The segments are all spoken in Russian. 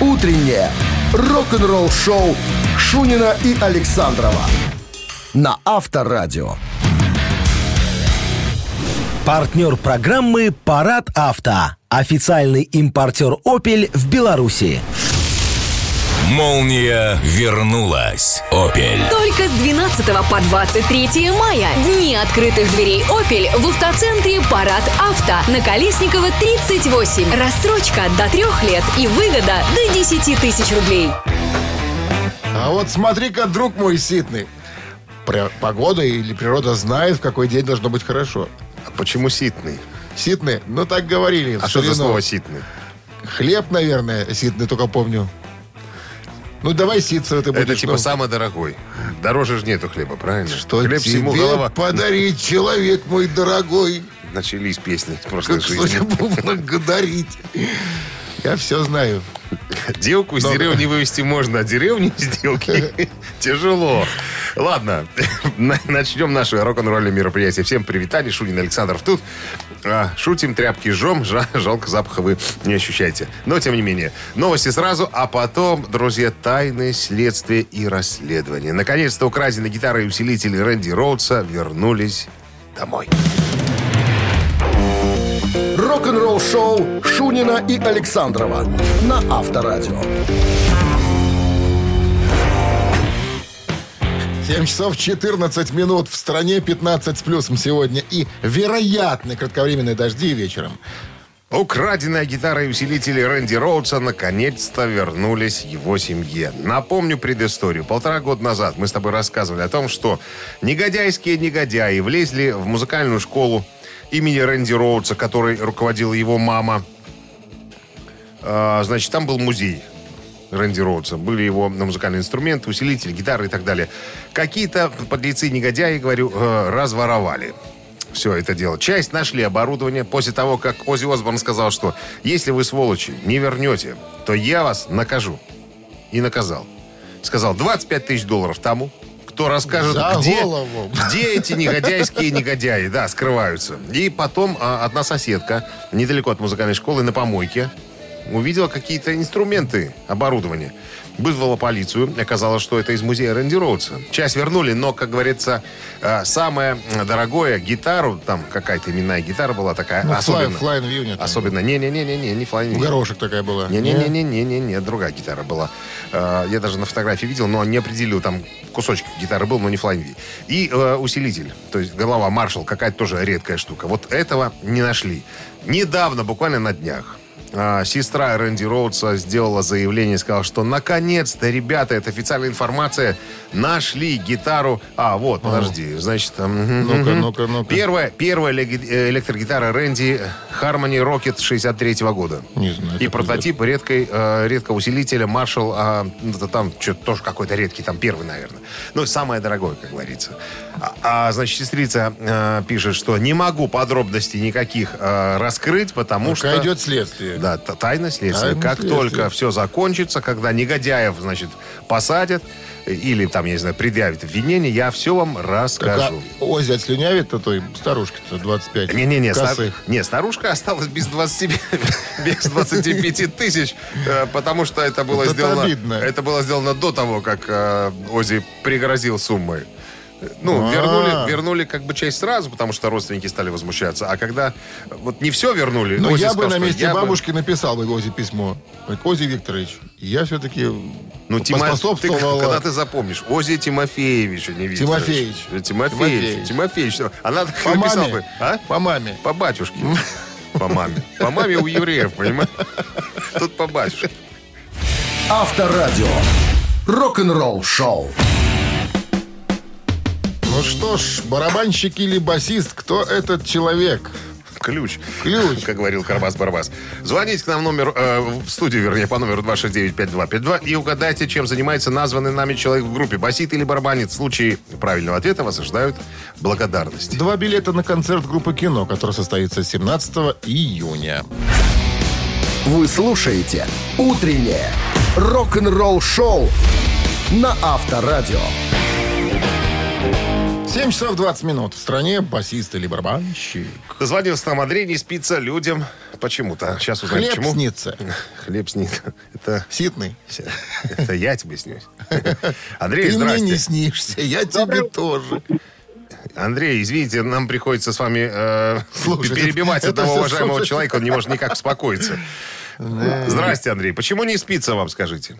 Утреннее рок-н-ролл-шоу Шунина и Александрова на Авторадио. Партнер программы «Парад авто». Официальный импортер «Опель» в Беларуси. Молния вернулась. Опель. Только с 12 по 23 мая. Дни открытых дверей «Опель» в автоцентре «Парад Авто» на Колесникова 38. Рассрочка до трех лет и выгода до 10 тысяч рублей. А вот смотри-ка, друг мой ситный. Погода или природа знает, в какой день должно быть хорошо. А почему ситный? Ситный? Ну, так говорили. А что за слово ситный? Хлеб, наверное, ситный, только помню. Ну, давай ситцевый ты будешь. Это типа ну. самый дорогой. Дороже же нету хлеба, правильно? Что Хлеб всему тебе голова. подарить, человек мой дорогой? Начались песни в прошлой Как жизни. судьбу благодарить. Я все знаю. Девку из деревни вывести можно, а деревни из сделки тяжело. Ладно, на- начнем наше рок-н-ролльное мероприятие. Всем привитание, Шунин Александров тут. А, Шутим, тряпки жжем, жа- жалко запаха вы не ощущаете. Но, тем не менее, новости сразу, а потом, друзья, тайны, следствие и расследование. Наконец-то украденные гитары и усилители Рэнди Роудса вернулись домой. Рок-н-ролл-шоу Шунина и Александрова на Авторадио. 7 часов 14 минут. В стране 15 с плюсом сегодня. И вероятны кратковременные дожди вечером. Украденная гитара и усилители Рэнди Роудса наконец-то вернулись его семье. Напомню предысторию. Полтора года назад мы с тобой рассказывали о том, что негодяйские негодяи влезли в музыкальную школу имени Рэнди Роудса, которой руководила его мама. А, значит, там был музей Рэнди Роудса. Были его музыкальные инструменты, усилители, гитары и так далее. Какие-то подлецы-негодяи, говорю, э, разворовали все это дело. Часть нашли оборудование после того, как Ози Осборн сказал, что если вы, сволочи, не вернете, то я вас накажу. И наказал. Сказал, 25 тысяч долларов тому, кто расскажет, За где, голову. где эти негодяйские негодяи, да, скрываются. И потом а, одна соседка, недалеко от музыкальной школы, на помойке, увидела какие-то инструменты, оборудование. Вызвала полицию. Оказалось, что это из музея Рэнди Роудса. Часть вернули, но, как говорится, э, самое дорогое гитару, там какая-то именная гитара была такая, Ну, особенно. Fly- Flying View, там. Особенно, не-не-не-не-не, не Flying View. Горошек такая была. Не-не-не-не-не-не, другая гитара была. Э, Я даже на фотографии видел, но не определил, там кусочек гитары был, но не флайнви. И э, усилитель, то есть голова Маршал, какая-то тоже редкая штука. Вот этого не нашли. Недавно, буквально на днях, сестра Рэнди Роудса сделала заявление и сказала, что наконец-то, ребята, это официальная информация, нашли гитару. А, вот, подожди, значит... Ну-ка, ну-ка, ну-ка. Первая, первая э, электрогитара Рэнди Harmony Rocket 63 года. Не знаю, И прототип редкой, э, редкого усилителя Marshall, а, ну, это там что-то тоже какой-то редкий, там первый, наверное. Ну, самое дорогое, как говорится. А, а, значит, сестрица э, пишет, что не могу подробностей никаких э, раскрыть, потому Пока что... идет следствие. Да, тайна следствия. Тайна как следствия. только все закончится, когда негодяев, значит, посадят или там, я не знаю, предъявят обвинение, я все вам Так, расскажу. а Ози отслюнявит-то той старушке-то 25 Не-не-не, стар- не, старушка осталась без 20, без 25 тысяч, э, потому что это было это сделано, обидно. это было сделано до того, как э, Ози пригрозил суммой. Ну, А. вернули, вернули как бы часть сразу, потому что родственники стали возмущаться. А когда вот не все вернули, Ну, я сказал, бы на месте бабушки написал бы Ози письмо. Ози Викторович, я все-таки Ну, Тима, ты, когда ты запомнишь, Ози Тимофеевич, а не Викторович. Тимофеевич. Тимофеевич. Тимофеевич. Тимофеевич. Она так По написала маме. бы. А? По маме. По батюшке. По маме. По маме у евреев, понимаешь? Тут по батюшке. Авторадио. Рок-н-ролл шоу. Ну что ж, барабанщик или басист, кто этот человек? Ключ. Ключ. Как говорил Карбас-Барбас. Звоните к нам в номер, э, в студию, вернее, по номеру 269-5252 и угадайте, чем занимается названный нами человек в группе. Басит или барабанит. В случае правильного ответа вас ожидают благодарности. Два билета на концерт группы «Кино», который состоится 17 июня. Вы слушаете «Утреннее рок-н-ролл шоу» на Авторадио. 7 часов 20 минут. В стране басист или барабанщик. Дозвонился нам Андрей, не спится людям почему-то. Сейчас узнаем, Хлеб почему. снится. Хлеб снит. Это, Ситный. это я тебе снюсь. Андрей, Ты мне здрасте. не снишься, я тебе тоже. Андрей, извините, нам приходится с вами э, перебивать Это одного уважаемого слушать. человека, он не может никак успокоиться. Здрасте, Андрей. Почему не спится вам, скажите?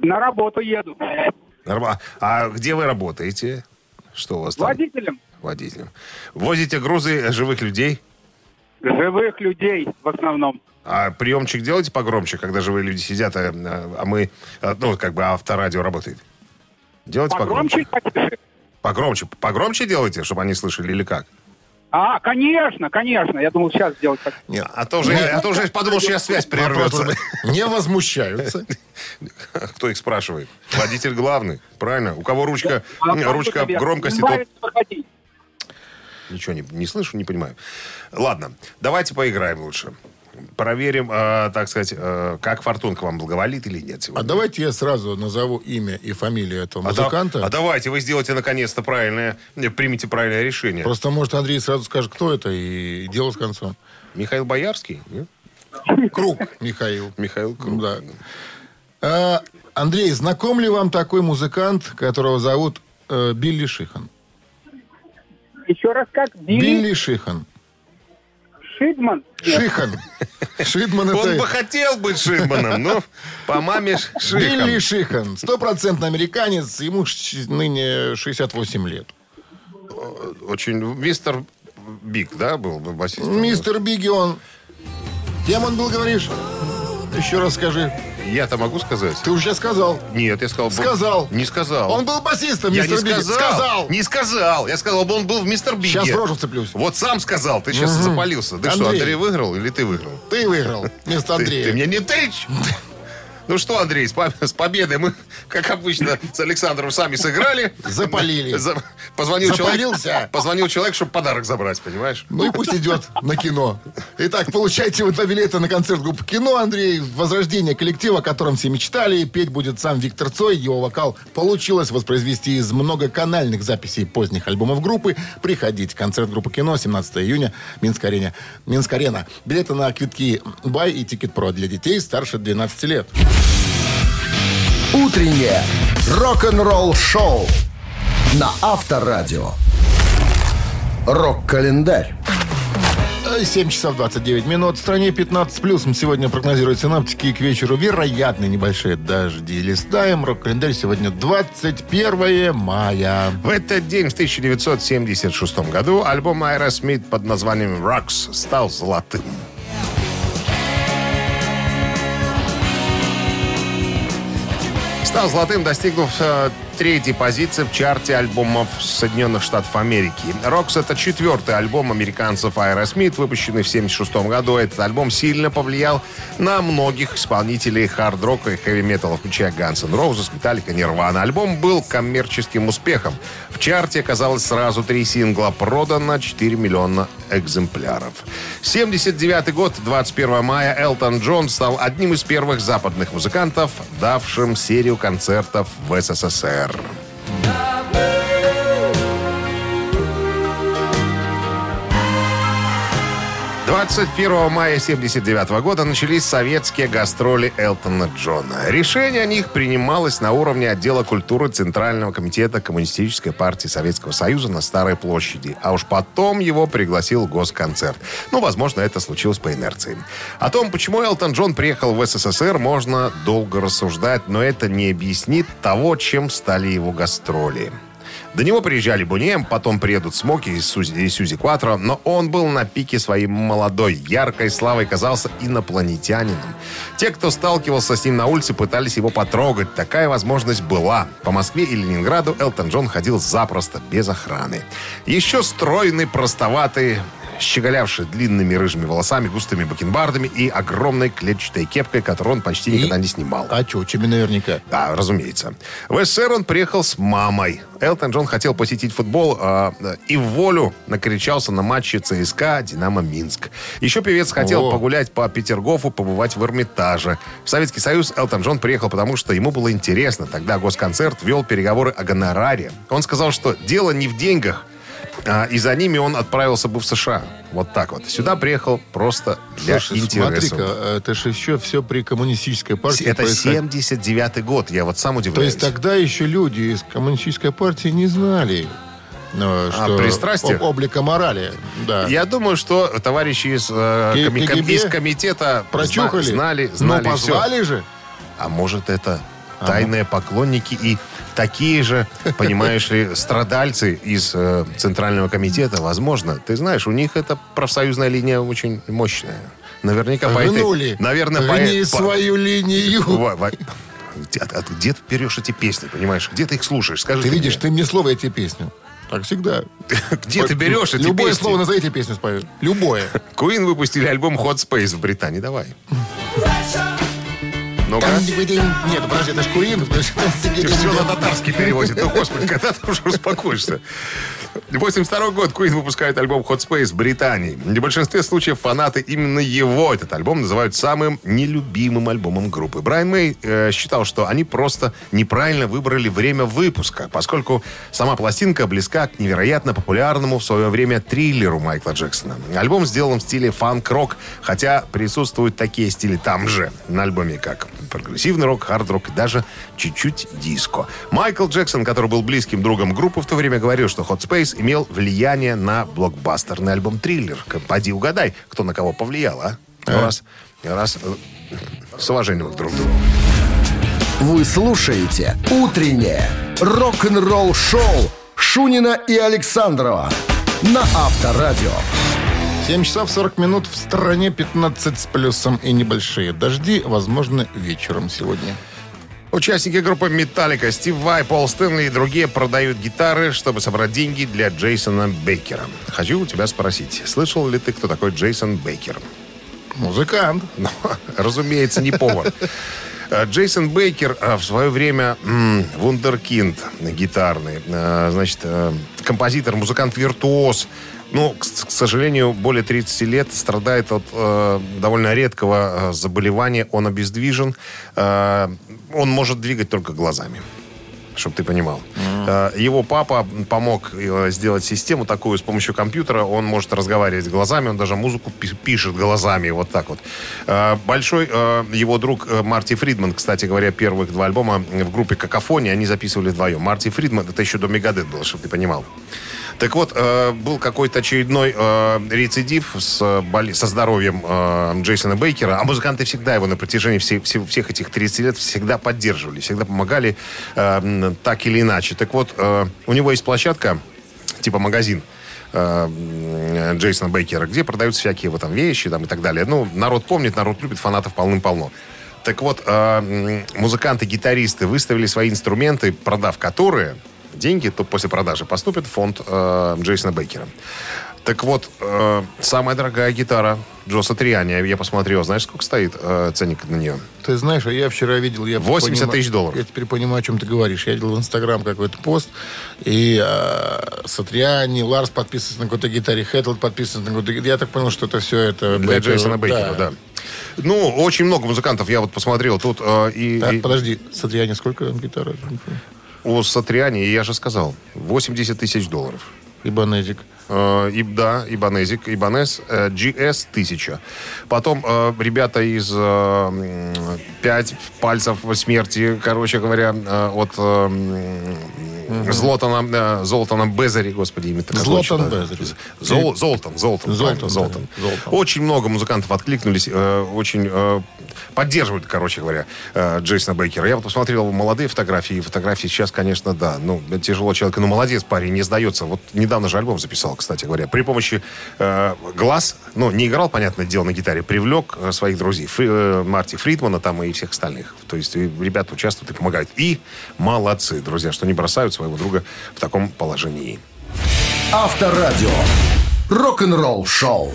На работу еду. А где вы работаете? Что у вас там? Водителем Водителем. Возите грузы живых людей? живых людей в основном. А приемчик делаете погромче, когда живые люди сидят, а, а мы, а, ну, как бы авторадио работает? Делайте погромче. Погромче потише. Погромче. Погромче делайте, чтобы они слышали, или как? А, конечно, конечно. Я думал, сейчас сделать так. Нет. А то уже, а то уже подумал, что сейчас связь прервется. Не возмущаются. Кто их спрашивает? Водитель главный, правильно? У кого ручка, А ручка громкости? Ничего не, не слышу, не понимаю. Ладно, давайте поиграем лучше. Проверим, э, так сказать, э, как фортунка вам благоволит или нет А сегодня. давайте я сразу назову имя и фамилию этого А да- музыканта. а давайте вы сделаете наконец-то правильное, не, примите правильное решение. Просто, может, Андрей сразу скажет, кто это, и дело с концом. Михаил Боярский? нет? Круг Михаил. Михаил Круг. Да. А, Андрей, знаком ли вам такой музыкант, которого зовут э, Билли Шихан? Еще раз как? Билли, Билли Шихан. Шидман? Шихан. Шидман Он бы это... хотел быть Шидманом, но по маме Ш- Билли Шихан. Шихан. Стопроцентный американец. Ему ныне 68 лет. Очень... Мистер Биг, да, был бы басистом? Мистер Бигги, он... Кем он был, говоришь? Еще раз скажи. Я-то могу сказать? Ты уже сказал. Нет, я сказал... был- Сказал. Не сказал. Он был басистом, Я не мистер Бигги. сказал. Сказал. Не сказал. Я сказал, он был в мистер Бигге. Сейчас в рожу вцеплюсь. Вот сам сказал. Ты сейчас запалился. Ты что, Андрей. Андрей выиграл или ты выиграл? Ты выиграл вместо Ты, Андрея. ты мне не тычь! Ну что, Андрей, с, с победой мы, как обычно, с Александром сами сыграли. Запалили. За- позвонил Запалился. человек, позвонил человек, чтобы подарок забрать, понимаешь? Ну и пусть идет на кино. Итак, получайте вот билеты на концерт группы «Кино». Андрей, возрождение коллектива, о котором все мечтали. Петь будет сам Виктор Цой. Его вокал получилось воспроизвести из многоканальных записей поздних альбомов группы. Приходите. Концерт группы «Кино» 17 июня. Минск-арена. Минск-арена. Билеты на kvitki.by и «TicketPro» для детей старше 12 лет. Утреннее рок-н-ролл-шоу на Авторадио. Рок-календарь. 7 часов 29 минут. В стране 15 плюсом сегодня прогнозируют синоптики. И к вечеру вероятны небольшие дожди. Листаем. Рок-календарь сегодня 21 мая. В этот день, в 1976 году, альбом Aerosmith под названием «Rocks» стал золотым. Стал золотым, достигнув э, третьей позиции в чарте альбомов Соединенных Штатов Америки. «Рокс» — это четвертый альбом американцев Aerosmith, выпущенный в 1976 году. Этот альбом сильно повлиял на многих исполнителей хард-рока и хэви-металла, включая Guns N' Roses, Metallica. Альбом был коммерческим успехом. В чарте оказалось сразу три сингла, продано 4 миллиона экземпляров. 79 год, 21 мая, Элтон Джон стал одним из первых западных музыкантов, давшим серию концертов в СССР. 21 мая 79 года начались советские гастроли Элтона Джона. Решение о них принималось на уровне отдела культуры Центрального комитета Коммунистической партии Советского Союза на Старой площади. А уж потом его пригласил Госконцерт. Ну, возможно, это случилось по инерции. О том, почему Элтон Джон приехал в СССР, можно долго рассуждать, но это не объяснит того, чем стали его гастроли. До него приезжали Бунем, потом приедут Смоки и Сузи, и Сьюзи Кватро, но он был на пике своей молодой, яркой славой, казался инопланетянином. Те, кто сталкивался с ним на улице, пытались его потрогать. Такая возможность была. По Москве и Ленинграду Элтон Джон ходил запросто, без охраны. Еще стройный, простоватый, щеголявший длинными рыжими волосами, густыми бакенбардами и огромной клетчатой кепкой, которую он почти никогда не снимал. А чучами наверняка. Да, разумеется. В СССР он приехал с мамой. Элтон Джон хотел посетить футбол э, и в волю накричался на матче ЦСКА «Динамо Минск». Еще певец хотел О. погулять по Петергофу, побывать в Эрмитаже. В Советский Союз Элтон Джон приехал, потому что ему было интересно. Тогда госконцерт вел переговоры о гонораре. Он сказал, что дело не в деньгах, и за ними он отправился бы в США. Вот так вот. Сюда приехал просто для Слушай, интереса. смотри-ка, это же еще все при коммунистической партии Это происходило. 79-й год. Я вот сам То удивляюсь. есть тогда еще люди из коммунистической партии не знали, ну, что пристрастиях? об- облика морали. Да. Я думаю, что товарищи из, э, К- коми- из комитета Прочухали? зна- знали, Но знали позвали всё. же. А может, это тайные поклонники и такие же, понимаешь ли, страдальцы из э, Центрального комитета, возможно. Ты знаешь, у них эта профсоюзная линия очень мощная. Наверняка по этой... Гнули. Наверное, Гни по- свою линию. Во- от- от- где ты берешь эти песни, понимаешь? Где ты их слушаешь? Скажи Ты мне. видишь, ты мне слово эти песни. Так всегда. Где ты берешь эти Любое песни? слово назови эти песни спою. Любое. Queen выпустили альбом Hot Space в Британии. Давай. Ну-ка. Нет, подожди, это ж Куин. Ты все на татарский переводит. Ну, господи, когда ты уже успокоишься? 82 год Queen выпускает альбом Hot Space в Британии. В большинстве случаев фанаты именно его, этот альбом, называют самым нелюбимым альбомом группы. Брайан Мэй э, считал, что они просто неправильно выбрали время выпуска, поскольку сама пластинка близка к невероятно популярному в свое время триллеру Майкла Джексона. Альбом сделан в стиле фанк-рок, хотя присутствуют такие стили там же на альбоме, как прогрессивный рок, хард-рок и даже чуть-чуть диско. Майкл Джексон, который был близким другом группы в то время, говорил, что Hot Space имел влияние на блокбастерный альбом «Триллер». Поди угадай, кто на кого повлиял, а? Ну, раз, раз, э, с уважением друг к другу. Вы слушаете «Утреннее рок-н-ролл-шоу» Шунина и Александрова на Авторадио. 7 часов 40 минут в стране 15 с плюсом и небольшие дожди, возможно, вечером сегодня. Участники группы «Металлика» Стив Вай, Пол Стэнли и другие продают гитары, чтобы собрать деньги для Джейсона Бейкера. Хочу у тебя спросить, слышал ли ты, кто такой Джейсон Бейкер? Музыкант. Ну, разумеется, не повар. Э, Джейсон Бейкер э, в свое время м, вундеркинд гитарный, э, значит, композитор, музыкант-виртуоз. Ну, к, к сожалению, более 30 лет страдает от э, довольно редкого э, заболевания. Он обездвижен. Э, он может двигать только глазами чтобы ты понимал. Э, Его папа помог э, сделать систему такую с помощью компьютера. Он может разговаривать глазами, он даже музыку пи- пишет глазами, вот так вот. Большой его друг Марти Фридман, кстати говоря, первых два альбома в группе «Какофония» они записывали вдвоем. Марти Фридман, это еще до Мегадет было, чтобы ты понимал. Так вот, э, был какой-то очередной э, рецидив с, э, боли- со здоровьем Джейсона Бейкера, а музыканты всегда его на протяжении все- все- всех этих 30 лет всегда поддерживали, всегда помогали так или иначе. Так вот, у него есть площадка, типа магазин, Джейсона Бейкера, где продаются всякие вот там вещи там, и так далее. Ну, народ помнит, народ любит, фанатов полным-полно. Так вот, музыканты-гитаристы выставили свои инструменты, продав которые, деньги то после продажи поступят в фонд э, Джейсона Бейкера. Так вот, э, самая дорогая гитара Джо Сатриани, я посмотрел, знаешь, сколько стоит э, ценник на нее? Ты знаешь, а я вчера видел... Я 80 понимаю- тысяч долларов. Я теперь понимаю, о чем ты говоришь. Я видел в Инстаграм какой-то пост, и э, Сатриани, Ларс подписывается на какой-то гитаре, Хэтлд подписывается на какой-то... Я так понял, что это все это... Для Бейкер, Джейсона Бейкера, да. Ну, очень много музыкантов, я вот посмотрел тут. э, и, Так, и подожди, Сатриани сколько гитара? У Сатриани, я же сказал, 80 тысяч долларов. Ибанезик. Э, И, да, Ибанезик, Ибанез, э, GS 1000. Потом э, ребята из э, «Пять пальцев смерти», короче говоря, э, от э, м, Злотана, э, Золтана Безари, господи, имя такое. Что-то. Безари. Зол- Золтан, Золтан, Золтан, Золтан. Золтан. Очень много музыкантов откликнулись, э, очень э, поддерживают, короче говоря, э, Джейсона Бейкера. Я вот посмотрел молодые фотографии, и фотографии сейчас, конечно, да, ну, тяжело человека, но молодец парень, не сдается. Вот недавно же альбом записал, кстати говоря, при помощи э, глаз, ну, не играл, понятное дело, на гитаре, привлек э, своих друзей, Фри- э, Марти Фридмана там и всех остальных. То есть и ребята участвуют и помогают. И молодцы, друзья, что не бросают своего друга в таком положении. Авторадио. рок-н-ролл шоу.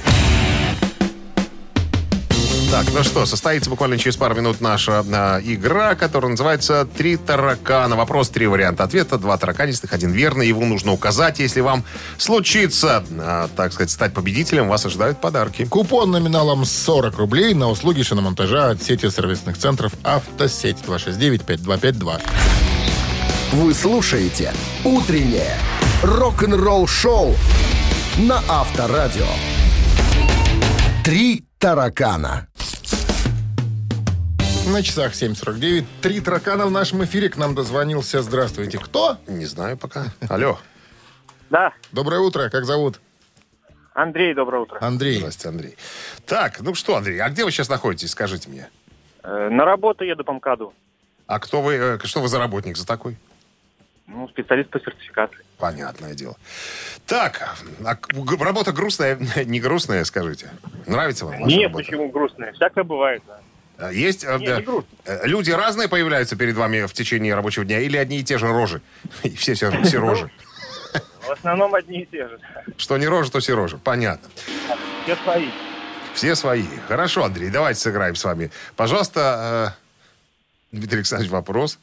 Так, ну что, состоится буквально через пару минут наша а, игра, которая называется «Три таракана». Вопрос, три варианта ответа, два тараканистых, один верный. Его нужно указать. Если вам случится, а, так сказать, стать победителем, вас ожидают подарки. Купон номиналом 40 рублей на услуги шиномонтажа от сети сервисных центров «Автосеть» 269-5252. Вы слушаете «Утреннее рок-н-ролл-шоу» на Авторадио. «Три таракана». На часах 7.49. Три таракана в нашем эфире. К нам дозвонился. Здравствуйте. Кто? Не знаю пока. Алло. Да, Доброе утро. Как зовут? Андрей, доброе утро. Андрей. Здравствуйте, Андрей. Так, ну что, Андрей, а где вы сейчас находитесь, скажите мне? Э, На работу еду по МКАДу. А кто вы, э, что вы за работник за такой? Ну, специалист по сертификации. Понятное дело. Так, а работа грустная, не грустная, скажите. Нравится вам? ваша Нет, работа? почему грустное? Всякое бывает, да. А Есть э, Не, да, не э, люди разные появляются перед вами в течение рабочего дня или одни и те же рожи? И все, все, все рожи. В основном одни и те же. Что не рожи, то все рожи. Понятно. Все свои. Все свои. Хорошо, Андрей, давайте сыграем с вами. Пожалуйста, э, Дмитрий Александрович, вопрос.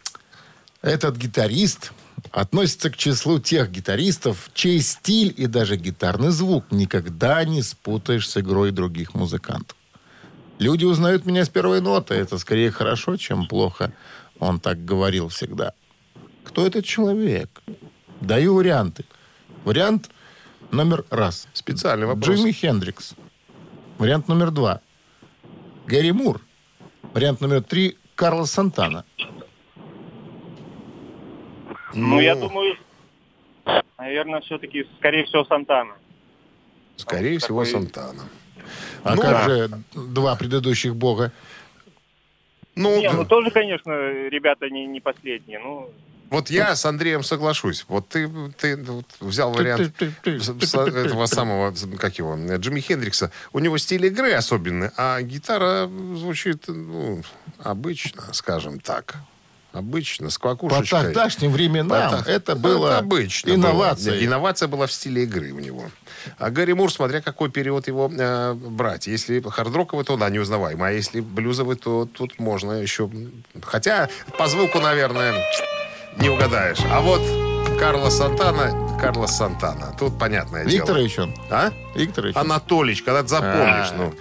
Этот гитарист относится к числу тех гитаристов, чей стиль и даже гитарный звук никогда не спутаешь с игрой других музыкантов. Люди узнают меня с первой ноты. Это скорее хорошо, чем плохо. Он так говорил всегда. Кто этот человек? Даю варианты. Вариант номер раз. Специальный вопрос. Джимми Хендрикс. Вариант номер два. Гэри Мур. Вариант номер три. Карлос Сантана. Ну, я думаю, наверное, все-таки, скорее всего, Сантана. Скорее всего, такой- Сантана. А Ну как да. же два предыдущих бога? Ну, Не, ну тоже, конечно, ребята не, не последние. Ну, вот я с Андреем соглашусь. Вот ты, ты вот взял вариант этого самого, как его, Джимми Хендрикса. У него стиль игры особенный, а гитара звучит, ну, обычно, скажем так. Обычно, с По квакушечкой. тогдашним временам Это- это было обычно инновацией. было. Инновация была в стиле игры у него. А Гарри Мур, смотря какой период его э, брать. Если хардроковый, то да, неузнаваемый. А если блюзовый, то тут можно еще... Хотя по звуку, наверное, не угадаешь. А вот Карлос Сантана, Карлос Сантана. Тут понятное дело. Викторович он. А? Викторович. Анатолич, когда ты запомнишь, А. ну.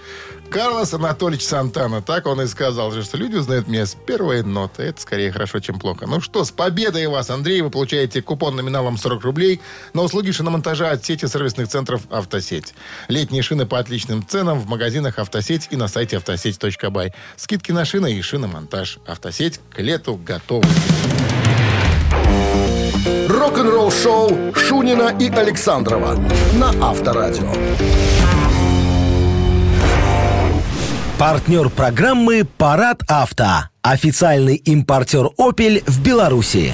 Карлос Анатольевич Сантана. Так он и сказал, что люди узнают меня с первой ноты. Это скорее хорошо, чем плохо. Ну что, с победой вас, Андрей. Вы получаете купон номиналом 40 рублей на услуги шиномонтажа от сети сервисных центров «Автосеть». Летние шины по отличным ценам в магазинах «Автосеть» и на сайте автосеть.бай. Скидки на шины и шиномонтаж. «Автосеть» к лету готовы. Рок-н-ролл шоу Шунина и Александрова на Авторадио. Партнер программы «Парад авто». Официальный импортер «Опель» в Беларуси.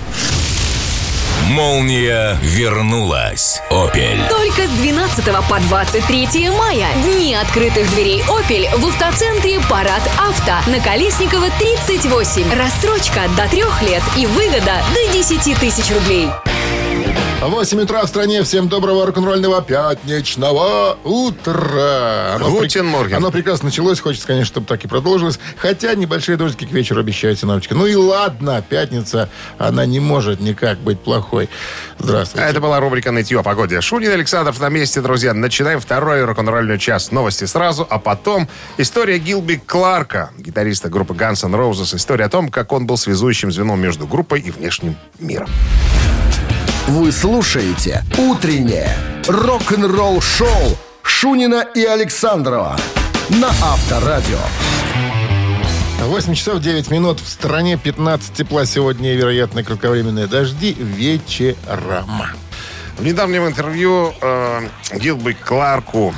Молния вернулась. Опель. Только с 12 по 23 мая. Дни открытых дверей «Опель» в автоцентре «Парад Авто» на Колесникова 38. Рассрочка до трех лет и выгода до 10 тысяч рублей. 8 утра в стране. Всем доброго рок-н-ролльного пятничного утра. Гутен морген. Оно прекрасно началось. Хочется, конечно, чтобы так и продолжилось. Хотя небольшие дождики к вечеру обещают синоптики. Ну и ладно, пятница, она не может никак быть плохой. Здравствуйте. Это была рубрика «Нытье о погоде». Шунин Александров на месте, друзья. Начинаем второй рок-н-ролльный час. Новости сразу, а потом история Гилби Кларка, гитариста группы Guns N' Roses. История о том, как он был связующим звеном между группой и внешним миром. Вы слушаете «Утреннее рок-н-ролл-шоу» Шунина и Александрова на Авторадио. 8 часов 9 минут. В стране 15 тепла сегодня и, вероятно, кратковременные дожди вечером. В недавнем интервью э, Гилби Кларку,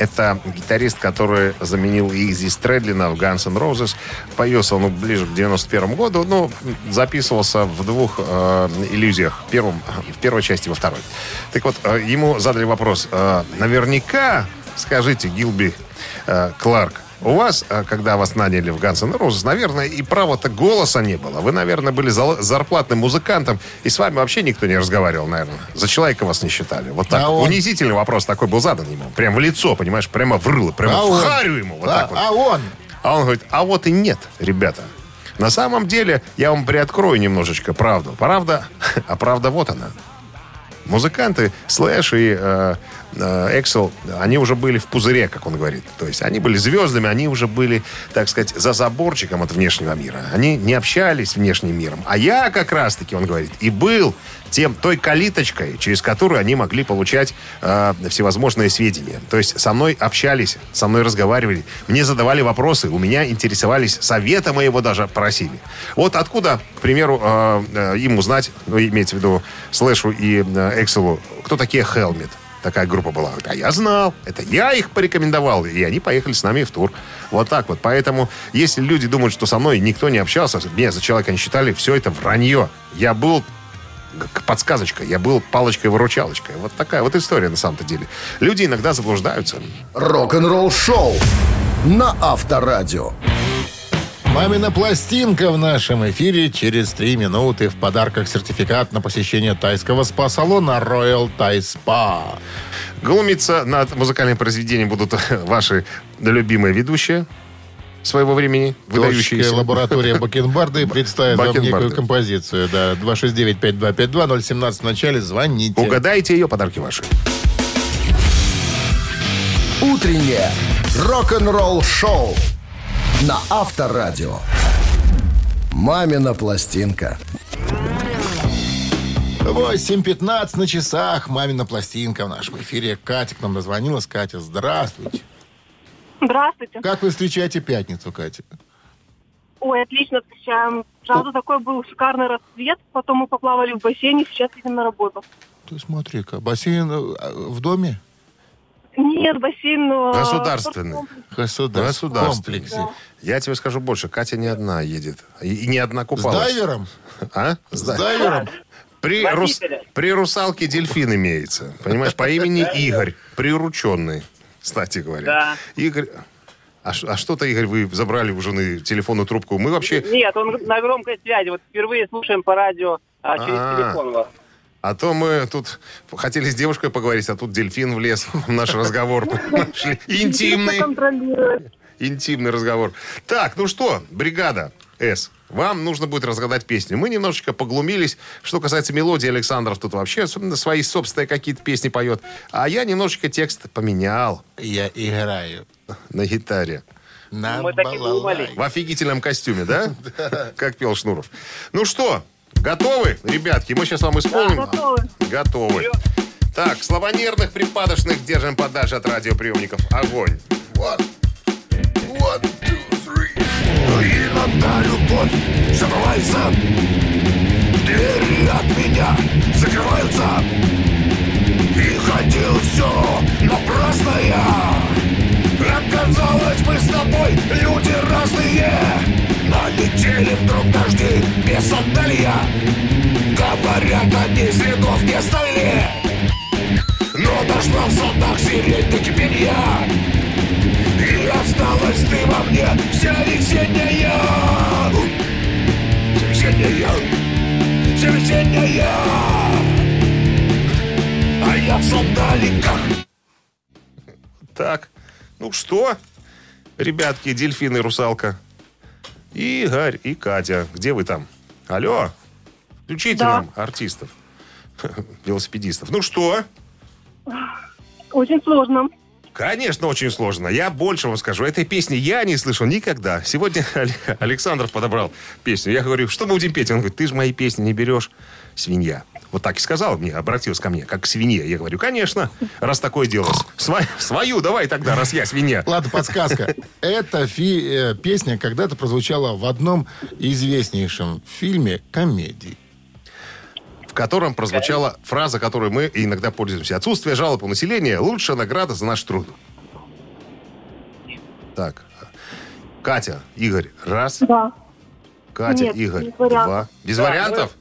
это гитарист, который заменил Изи Стрэдлина в Guns N' Roses. Появился он ближе к 91 году, но записывался в двух э, иллюзиях. В, первом, в первой части, во второй. Так вот, э, ему задали вопрос. э, наверняка, скажите, Гилби э, Кларк, У вас, а, когда вас наняли в Guns N' Roses, наверное, и права-то голоса не было. Вы, наверное, были зарплатным музыкантом, и с вами вообще никто не разговаривал, наверное. За человека вас не считали. Вот так. А он? Унизительный вопрос такой был задан ему. Прям в лицо, понимаешь, прямо в рыло, прямо А в он? харю ему. Вот Да, так вот. А он? А он говорит, а вот и нет, ребята. На самом деле, я вам приоткрою немножечко правду. Правда, а правда вот она. Музыканты Слэш и э, Эксел, они уже были в пузыре, как он говорит. То есть они были звездами, они уже были, так сказать, за заборчиком от внешнего мира. Они не общались с внешним миром. А я как раз-таки, он говорит, и был тем, той калиточкой, через которую они могли получать э, всевозможные сведения. То есть со мной общались, со мной разговаривали, мне задавали вопросы, у меня интересовались, совета моего даже просили. Вот откуда, к примеру, э, э, им узнать, ну, имеется в виду Слэшу и э, Экселу, кто такие Хелмет? Такая группа была. А я знал. Это я их порекомендовал. И они поехали с нами в тур. Вот так вот. Поэтому, если люди думают, что со мной никто не общался, меня за человека не считали, все это вранье. Я был подсказочкой, я был палочкой-выручалочкой. Вот такая вот история на самом-то деле. Люди иногда заблуждаются. Рок-н-ролл шоу на Авторадио. Мамина пластинка в нашем эфире через три минуты. В подарках сертификат на посещение тайского спа-салона Royal Thai Spa. Глумиться над музыкальным произведением будут ваши любимые ведущие своего времени, выдающиеся. лаборатория Бакенбарды представит вам некую композицию. Да, 269-5252, 017 в начале, звоните. Угадайте ее, подарки ваши. Утреннее рок-н-ролл шоу на Авторадио. Мамина пластинка. 8.15 на часах. Мамина пластинка в нашем эфире. Катя к нам дозвонилась. Катя, здравствуйте. Здравствуйте. Как вы встречаете пятницу, Катя? Ой, отлично встречаем. Сразу такой был шикарный рассвет. Потом мы поплавали в бассейне, сейчас едем на работу. Ты смотри-ка, бассейн э, в доме? Нет, бассейн... э, Государственный. Государственный. Государственный. комплексе. Я тебе скажу больше. Катя не одна едет. И, не одна С купалась. дайвером? А? С дайвером? При, рус- при русалке дельфин имеется. Понимаешь, по имени Игорь. Прирученный, кстати говоря. Да. Игорь... А, а что-то, Игорь, вы забрали у жены телефонную трубку. Мы вообще... Нет, он на громкой связи. Вот впервые слушаем по радио а, через А. телефон вас. А то мы тут хотели с девушкой поговорить, а тут дельфин влез в наш разговор. Интимный. Интимный разговор. Так, ну что, бригада С. Вам нужно будет разгадать песню. Мы немножечко поглумились. Что касается мелодии, Александров тут вообще особенно свои собственные какие-то песни поет. А я немножечко текст поменял Я играю на гитаре. на Мы так и думали. В офигительном костюме, да? Как пел Шнуров. Ну что, готовы, ребятки? Мы сейчас вам исполним. Да, готовы. Готовы. Так, слабонервных, припадочных держим подальше от радиоприемников. Огонь. One, one, two, three. Иногда любовь забывается. Двери от меня закрываются. И ходил все напрасно я. Оказалось, мы с тобой люди разные. Налетели вдруг дожди без отдалья. Говорят, они следов не оставили. Но дошла в садах сирень до кипения. И осталась ты во мне вся весенняя весенняя Вся весенняя А я в сандаликах Так, ну что, ребятки, дельфин и русалка. И Игорь, и Катя. Где вы там? Алло, включите Да. нам артистов, велосипедистов. Ну что? Очень сложно. Конечно, очень сложно. Я больше вам скажу. Этой песни я не слышал никогда. Сегодня Александров подобрал песню. Я говорю, что мы будем петь? Он говорит, ты же мои песни не берешь, свинья. Вот так и сказал мне, обратился ко мне, как к свинье. Я говорю, конечно, раз такое дело. Свою давай тогда, раз я свинья. Ладно, подсказка. Эта фи- э, песня когда-то прозвучала в одном известнейшем фильме комедии. в котором прозвучала фраза, которой мы иногда пользуемся. Отсутствие жалоб у населения – лучшая награда за наш труд. Так. Катя, Игорь, раз. Да. Катя, Нет, Игорь, без два. Без вариантов?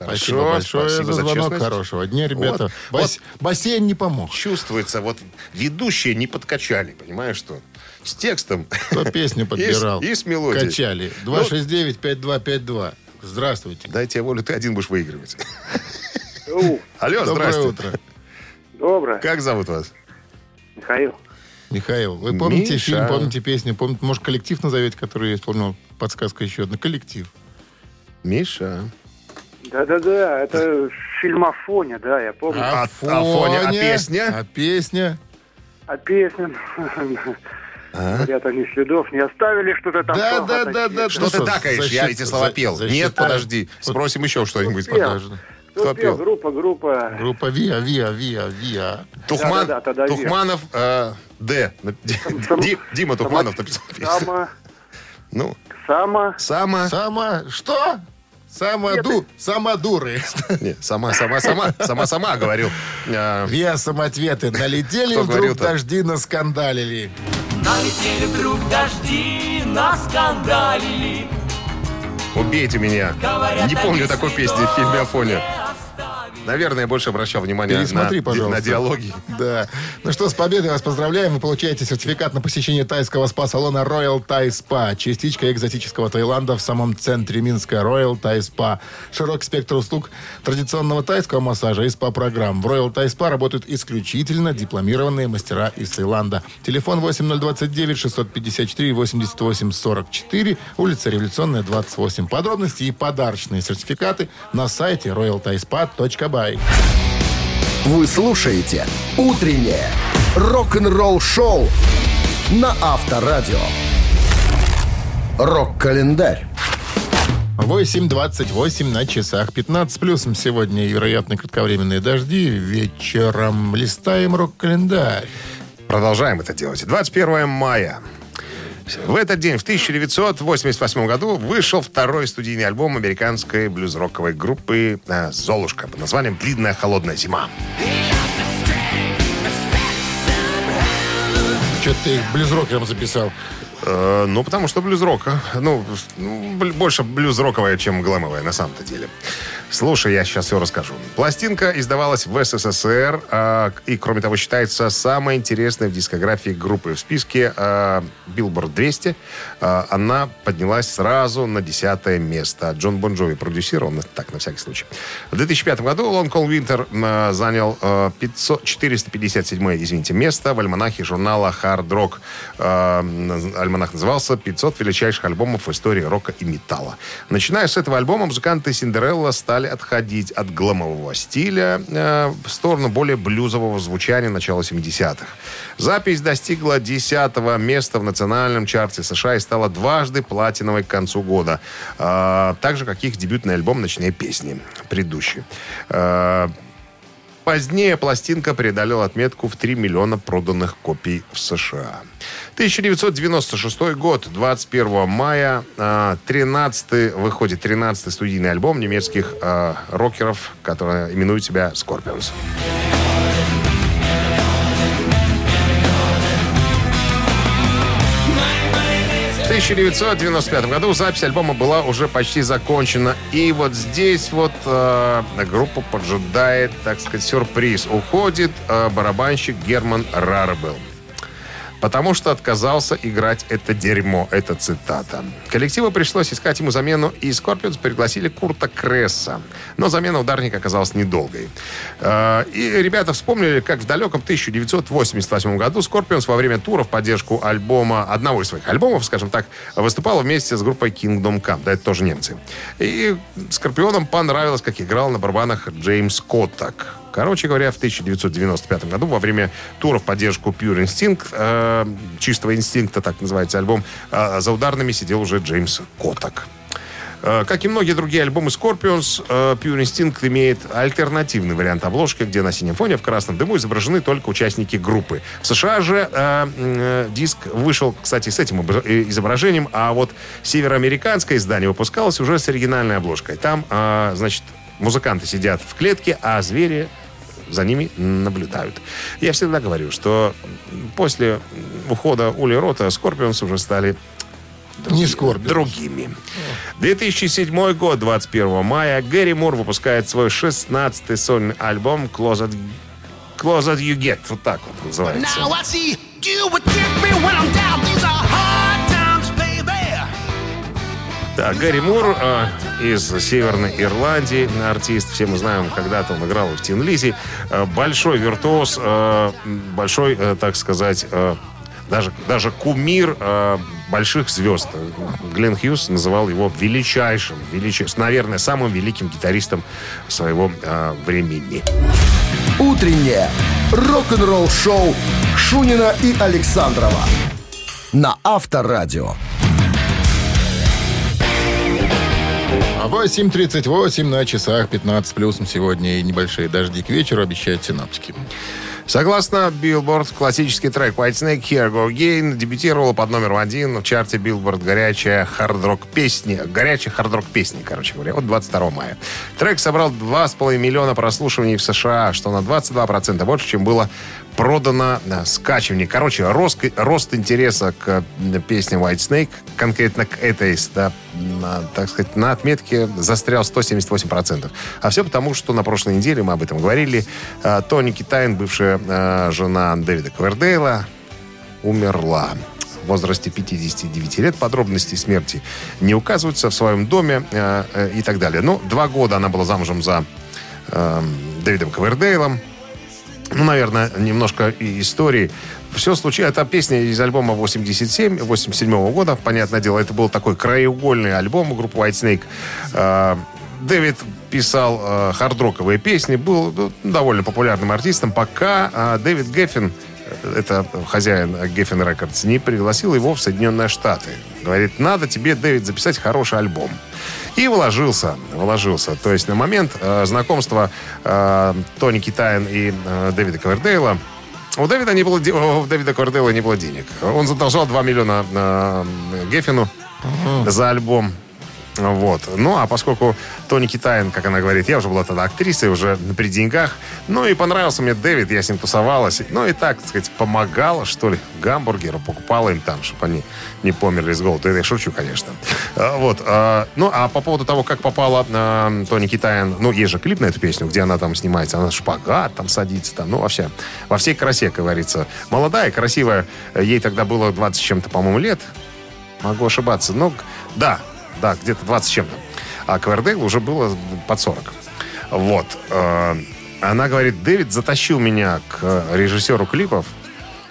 Спасибо Хорошо, большое спасибо за звонок. честность. Хорошего дня, ребята. Вот, Бас- Бассейн не помог. Чувствуется, вот ведущие не подкачали, понимаешь, что? с текстом. Кто песню подбирал? И, с мелодией. Качали. Ну, 269-5252. Здравствуйте. Дайте волю, ты один будешь выигрывать. Алло, Доброе утро. Доброе. Как зовут вас? Михаил. Михаил, вы помните Миша. фильм, помните песню, помните, может, коллектив назовете, который я исполнил? Подсказка еще одна. Коллектив. Миша. Да-да-да, это фильмофония, да, я помню. А- а фоне, а песня? А песня? А песня... Говорят, они следов не оставили, что-то там. Да, да, да, да. Что ты такаешь? Я эти слова пел. Нет, подожди. Спросим еще что-нибудь. Подожди. Кто пел? Группа, группа. Группа ВИА, ВИА, ВИА, ВИА. Тухман. Тухманов, э, Д. Дима Тухманов написал песню. Сама, Ну, сама. сама... Сама... Что? Самоду... Самодуры. Не, сама, сама, сама, сама, сама говорил. А, ВИА самоответы. Налетели Кто вдруг говорил-то? дожди, наскандалили. Налетели вдруг дожди, наскандалили. Убейте меня. Говорят, Не помню такой песни в фильме Афония. Наверное, я больше обращал внимание Пересмотри, на, пожалуйста. на диалоги. Да. Ну что, с победой вас поздравляем. Вы получаете сертификат на посещение тайского спа-салона Royal Thai Spa. Частичка экзотического Таиланда в самом центре Минска. Royal Thai Spa. Широкий спектр услуг традиционного тайского массажа и спа-программ. В Royal Thai Spa работают исключительно дипломированные мастера из Таиланда. Телефон 8029 654 88 44. Улица Революционная, 28. Подробности и подарочные сертификаты на сайте royalthaispa.by. Вы слушаете «Утреннее рок-н-ролл-шоу» на Авторадио. Рок-календарь. 8.28 на часах. 15 плюсом сегодня и вероятно кратковременные дожди. Вечером листаем рок-календарь. Продолжаем это делать. 21 мая. В этот день, в 1988 году, вышел второй студийный альбом американской блюз-роковой группы э, «Золушка» под названием «Длинная холодная зима». Что-то ты их блюз-рокером записал. Э, ну, потому что блюз-рока. Ну, больше блюз-роковая, чем глэмовая, на самом-то деле. Слушай, я сейчас все расскажу. Пластинка издавалась в СССР а, и, кроме того, считается самой интересной в дискографии группы. В списке Billboard 200 а, она поднялась сразу на десятое место. Джон Бон Джови продюсировал, на- так, на всякий случай. В 2005 году Long Cold Winter а, занял а, 500, 457 извините, место в альманахе журнала Hard Rock. Наз- альманах назывался «500 величайших альбомов в истории рока и металла». Начиная с этого альбома музыканты Синдерелла стали отходить от гламового стиля э, в сторону более блюзового звучания начала 70-х. Запись достигла 10 места в национальном чарте США и стала дважды платиновой к концу года. Э, так же, как их дебютный альбом «Ночные песни», предыдущий. Э, Позднее пластинка преодолела отметку в 3 миллиона проданных копий в США. 1996 год, 21 мая, 13 выходит 13 студийный альбом немецких э, рокеров, которые именуют себя Scorpions. В 1995 году запись альбома была уже почти закончена. И вот здесь вот э, группа поджидает, так сказать, сюрприз. Уходит э, барабанщик Герман Рарбел. Потому что отказался играть это дерьмо. Это цитата. Коллективу пришлось искать ему замену, и Скорпионс пригласили Курта Кресса. Но замена ударника оказалась недолгой. Э, И ребята вспомнили, как в далеком 1988 году Скорпионс во время тура в поддержку альбома, одного из своих альбомов, скажем так, выступал вместе с группой Kingdom Come. Да, это тоже немцы. И Скорпионам понравилось, как играл на барабанах Джеймс Коттак. Короче говоря, в 1995 году во время тура в поддержку Pure Instinct, э, чистого инстинкта, так называется альбом, э, за ударными сидел уже Джеймс Коттак. Э, Как и многие другие альбомы Scorpions, э, Pure Instinct имеет альтернативный вариант обложки, где на синем фоне в красном дыму изображены только участники группы. В США же э, э, диск вышел, кстати, с этим э, изображением, а вот североамериканское издание выпускалось уже с оригинальной обложкой. Там, э, значит, музыканты сидят в клетке, а звери за ними наблюдают. Я всегда говорю, что после ухода Ули Рота Скорпионс уже стали Не Скорпионс. другими. 2007 год, 21 мая, Гэри Мур выпускает свой 16-й сольный альбом Close as close as you get. Вот так вот называется. Да, Гэри Мур э, из Северной Ирландии, артист. Все мы знаем, когда-то он играл в Тин Лизи. Э, большой виртуоз, э, большой, э, так сказать, даже, даже кумир э, больших звезд. Глен Хьюз называл его величайшим, величайшим, наверное, самым великим гитаристом своего э, времени. Утреннее рок-н-ролл-шоу Шунина и Александрова на Авторадио. 8.38 на часах 15 плюсом сегодня и небольшие дожди к вечеру обещают синаптики. Согласно Billboard, классический трек White Snake Here Go Again дебютировал под номером один в чарте Billboard горячая хард-рок песни. Горячая хард-рок песни, короче говоря, от 22 мая. Трек собрал 2,5 миллиона прослушиваний в США, что на 22% больше, чем было продано на скачивании. Короче, рост, рост интереса к э, песне White Snake, конкретно к этой, да, на, так сказать, на отметке застрял 178%. А все потому, что на прошлой неделе, мы об этом говорили, э, Тони Китайн, бывшая э, жена Дэвида Ковердейла, умерла в возрасте 59 лет. Подробности смерти не указываются в своем доме э, э, и так далее. Ну, два года она была замужем за э, Дэвидом Ковердейлом. Ну, наверное, немножко истории. Все случилось. Это песня из альбома 87, 87 года. Понятное дело, это был такой краеугольный альбом группы Whitesnake. Э, Дэвид писал э, хардроковые песни, был ну, довольно популярным артистом, пока э, Дэвид Геффин, это хозяин Geffen Records, не пригласил его в Соединенные Штаты. Говорит, надо тебе, Дэвид, записать хороший альбом. И вложился, вложился. То есть на момент э, знакомства э, Тони Китайн и э, Дэвида Ковердейла у Дэвида, не было, у Дэвида Ковердейла не было денег. Он задолжал 2 миллиона э, Геффину за альбом. Вот. Ну, а поскольку Тони Китайн, как она говорит, я уже была тогда актрисой, уже при деньгах. Ну, и понравился мне Дэвид, я с ним тусовалась. Ну, и так, так сказать, помогала, что ли, гамбургеры, покупала им там, чтобы они не померли с голода. Это я шучу, конечно. А, Вот. а, Ну, а по поводу того, как попала а, Тони Китайн, ну, есть же клип на эту песню, где она там снимается, она шпагат там садится, там, ну, вообще, во всей красе, как говорится. Молодая, красивая, ей тогда было 20 с чем-то, по-моему, лет. Могу ошибаться. Ну, да, да, где-то 20 с чем-то. А Ковердейл уже было под 40. Вот. э, Она говорит, Дэвид затащил меня к режиссеру клипов,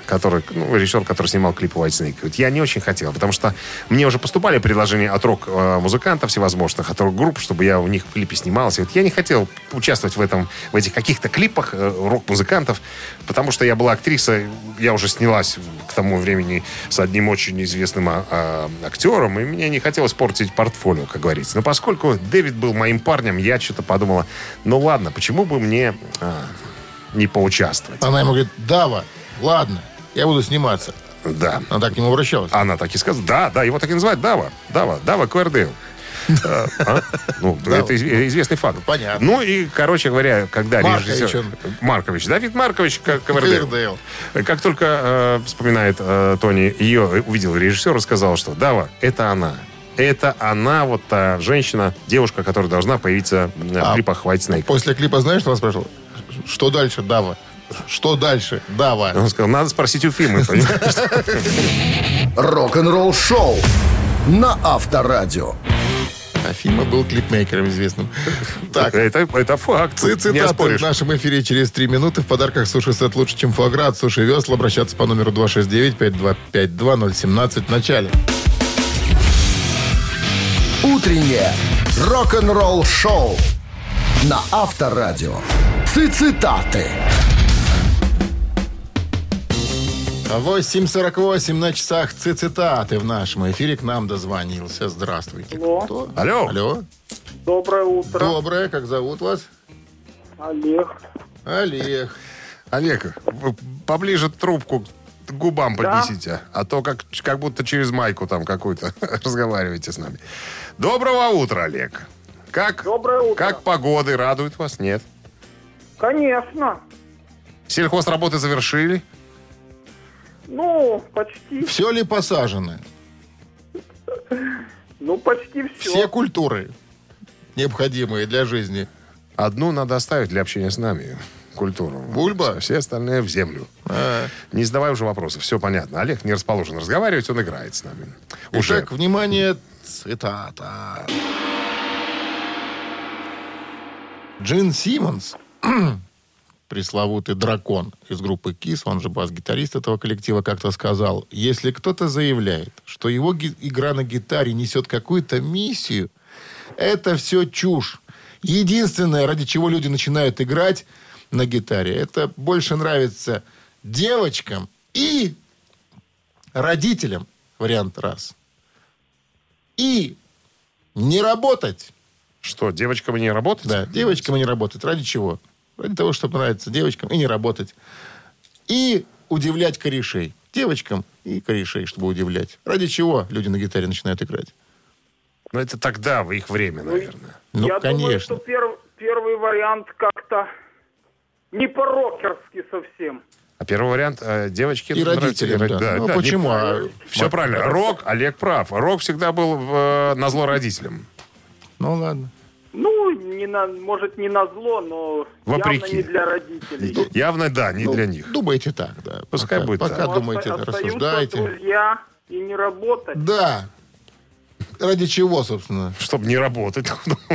который, ну, режиссер, который снимал клипы White Snake. Говорит, я не очень хотел, потому что мне уже поступали предложения от рок-музыкантов всевозможных, от рок-групп, чтобы я у них в клипе снимался. Вот я не хотел участвовать в, этом, в этих каких-то клипах э, рок-музыкантов, потому что я была актриса, я уже снялась к тому времени с одним очень известным а, а, актером, и мне не хотелось портить портфолио, как говорится. Но поскольку Дэвид был моим парнем, я что-то подумала, ну ладно, почему бы мне а, не поучаствовать? Она ему говорит, Дава, ладно, я буду сниматься. Да. Она так к нему обращалась. Она так и сказала. Да, да, его так и называют Дава. Дава, Дава Квердейл. А, а? Ну, Дава. это из- известный факт. Понятно. Ну и, короче говоря, когда Маркович режиссер... Маркович. Давид Маркович Ковердейл. Как только э, вспоминает э, Тони, ее увидел режиссер и сказал, что Дава, это она. Это она, вот та женщина, девушка, которая должна появиться э, в А клипах White Snake. После клипа знаешь, что он спрашивал? Что дальше, Дава? Что дальше, Дава? Он сказал, надо спросить у Фимы? Рок-н-ролл шоу на Авторадио. А Фима был клипмейкером известным. Так, Это, это факт. Не Цитаты в нашем эфире через три минуты. В подарках суши-сет лучше, чем фуагра от Суши Весла. Обращаться по номеру 269-5252-017 в начале. Утреннее рок-н-ролл шоу на Авторадио. Цитаты. 8.48 на часах цитаты в нашем эфире. К нам дозвонился. Здравствуйте. Алло. Кто? Алло. Алло. Доброе утро. Доброе. Как зовут вас? Олег. Олег. Олег, поближе трубку к губам поднесите, а то как, как будто через майку там какую-то разговариваете с нами. Доброго утра, Олег. Как, Доброе утро. как погоды радует вас? Нет. Конечно. Сельхозработы завершили? Ну, почти. Все ли посажено? Ну, почти все. Все культуры, необходимые для жизни. Одну надо оставить для общения с нами. культуру. Бульба? А Все остальные в землю. Не задавай уже вопросов, все понятно. Олег не расположен разговаривать, он играет с нами. Уже. Итак, внимание, цитата. Джин Симмонс, пресловутый дракон из группы Кис, он же бас-гитарист этого коллектива, как-то сказал, если кто-то заявляет, что его игра на гитаре несет какую-то миссию, это все чушь. Единственное, ради чего люди начинают играть на гитаре, это больше нравится девочкам и родителям, вариант раз. И не работать. Что, девочкам не работать? Да, девочкам и не работать. Ради чего? Ради того, чтобы нравиться девочкам и не работать. И удивлять корешей. Девочкам и корешей, чтобы удивлять. Ради чего люди на гитаре начинают играть? Ну, это тогда, в их время, наверное. Ну, Я думаю, конечно. что перв- первый вариант как-то не по-рокерски совсем. А первый вариант э, девочки И родителям, да. Ну, почему? А, все правильно. Рок, Олег прав. Рок всегда был э, на зло родителям. Ну, ладно. Ну, не на, может, не на зло, но Вопреки. явно не для родителей. Явно, да, не Ну, для них. Думайте так, да. Пускай пока, будет Пока так. Но думаете, рассуждайте. друзья и не работать. Да. Ради чего, собственно? Чтобы не работать.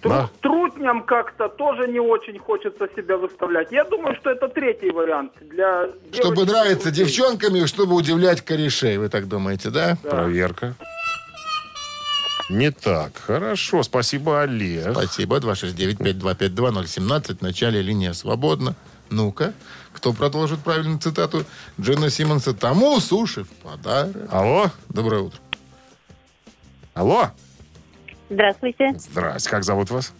Тру- Да. Трутням как-то тоже не очень хочется себя выставлять. Я думаю, что это третий вариант для Чтобы нравиться девчонками, и чтобы удивлять корешей, вы так думаете, да? Проверка. Не так. Хорошо, спасибо, Олег. Спасибо. 269-5252-017. В начале линия свободна. Ну-ка, кто продолжит правильную цитату Джина Симмонса? Тому суши в подарок. Алло? Доброе утро. Алло? Здравствуйте, Здрасте, как зовут вас?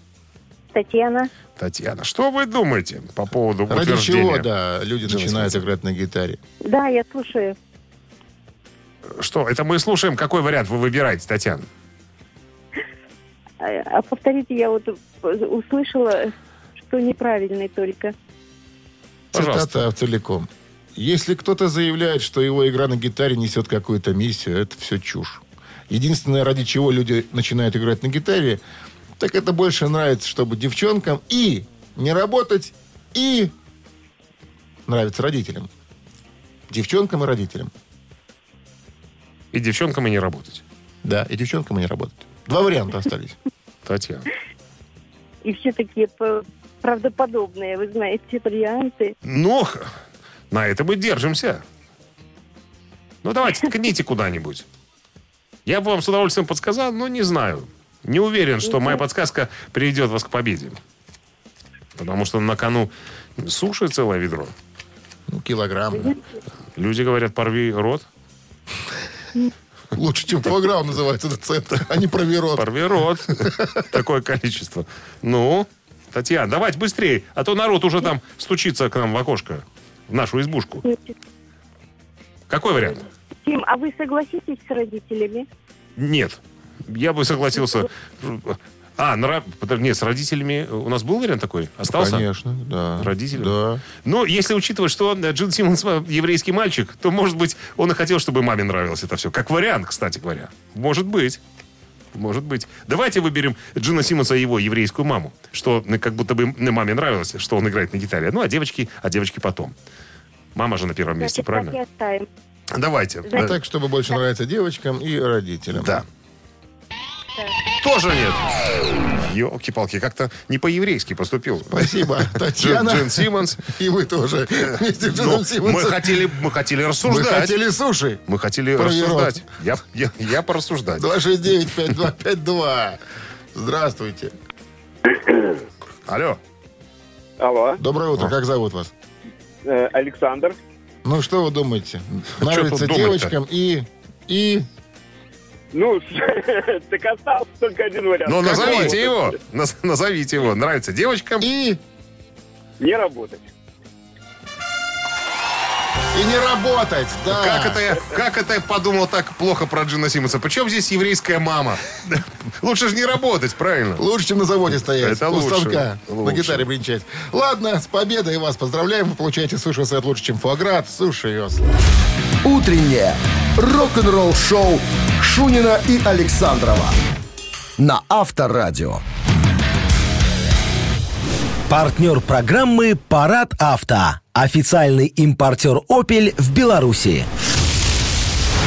Татьяна. Татьяна. Что вы думаете по поводу Ради утверждения? чего, да, люди Джина начинают Симмонса? играть на гитаре? Да, я слушаю. Что, это мы слушаем, какой вариант вы выбираете, Татьяна? А а повторите, я вот услышала, что неправильный только. Пожалуйста. Цитата целиком. Если кто-то заявляет, что его игра на гитаре несет какую-то миссию, это все чушь. Единственное, ради чего люди начинают играть на гитаре, так это больше нравится, чтобы девчонкам и не работать, и нравится родителям. Девчонкам и родителям. И девчонкам и не работать. Да, и девчонкам и не работать. Два варианта остались. Татьяна. И все такие правдоподобные, вы знаете, варианты. Ну, на это мы держимся. Ну, давайте, ткните куда-нибудь. Я бы вам с удовольствием подсказал, но не знаю. Не уверен, что моя подсказка приведет вас к победе. Потому что на кону суши целое ведро. Ну, килограмм. Люди говорят, порви рот. Лучше, чем фуаграу называется этот центр, а не проверот. Порви рот. Такое количество. Ну, Татьяна, давайте быстрее, а то народ уже там стучится к нам в окошко, в нашу избушку. Какой вариант? Тим, а вы согласитесь с родителями? Нет. Я бы согласился. А, подожди, нет, с родителями у нас был вариант такой? Остался? Конечно, да. Родители? Да. Ну, если учитывать, что э, Джин Симмонс еврейский мальчик, то, может быть, он и хотел, чтобы маме нравилось это все. Как вариант, кстати говоря. Может быть. Может быть. Давайте выберем Джина Симмонса и его еврейскую маму. Что э, как будто бы маме нравилось, что он играет на гитаре. Ну, а девочки, а девочки потом. Мама же на первом месте, и правильно? оставим. Давайте. А так, чтобы больше нравиться девочкам и родителям. Да. Тоже нет. Елки-палки, как-то не по-еврейски поступил. Спасибо, Татьяна. Джин, Джин Симмонс. И вы тоже. Вместе с Ну, мы хотели, мы хотели Мы рассуждать. хотели суши. Мы хотели Проверот. рассуждать. Я, я, я порассуждать. 269-5252. Здравствуйте. Алло. Алло, Доброе утро. Как зовут вас? э, Александр. Ну, что вы думаете? Нравится девочкам и... И... Ну, так остался только один вариант. Ну, Какой? назовите его. Наз- назовите его. Нравится девочкам. И... Не работать. И не работать, да. Как это, я, как это я подумал так плохо про Джина Симмонса? Причем здесь еврейская мама? Лучше же не работать, правильно? Лучше, чем на заводе стоять. Это лучше. станка на Лучше. гитаре бренчать. Ладно, с победой вас поздравляем. Вы получаете суши-сет лучше, чем фуаград. Суши весла. Утреннее рок-н-ролл-шоу Шунина и Александрова на Авторадио. Партнер программы «Парад авто». Официальный импортер «Опель» в Беларуси.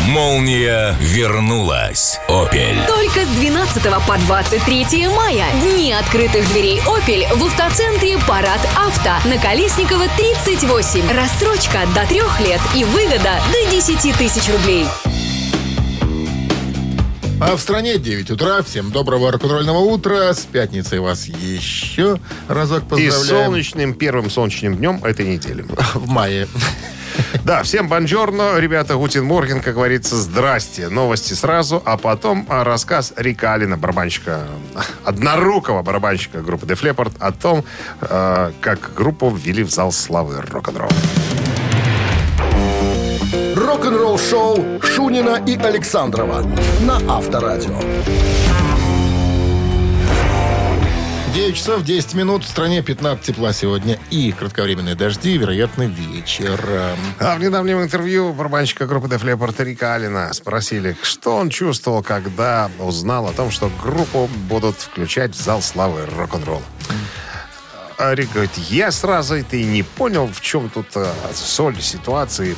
Молния вернулась. Опель. Только с 12 по 23 мая. Дни открытых дверей Opel в автоцентре Парад Авто на Колесникова 38. Рассрочка до трех лет и выгода до 10 тысяч рублей. А в стране 9 утра. Всем доброго рок-н-ролльного утра. С пятницей вас еще разок И поздравляем. солнечным, первым солнечным днем этой недели. В мае. Да, всем бонжорно, ребята, Гутин Морген, как говорится, здрасте. Новости сразу, а потом а, рассказ Рика Алина, барабанщика, однорукого барабанщика группы Def Leppard, о том, э, как группу ввели в зал славы рок-н-ролл. Рок-н-ролл шоу Шунина и Александрова на Авторадио. 9 часов 10 минут. В стране 15 тепла сегодня. И кратковременные дожди, вероятно, вечером. А в недавнем интервью барабанщика группы Def Leppard Рика Алина спросили, что он чувствовал, когда узнал о том, что группу будут включать в зал славы рок-н-ролла. А Рик говорит, я сразу это и не понял, в чем тут э, соль ситуации, э,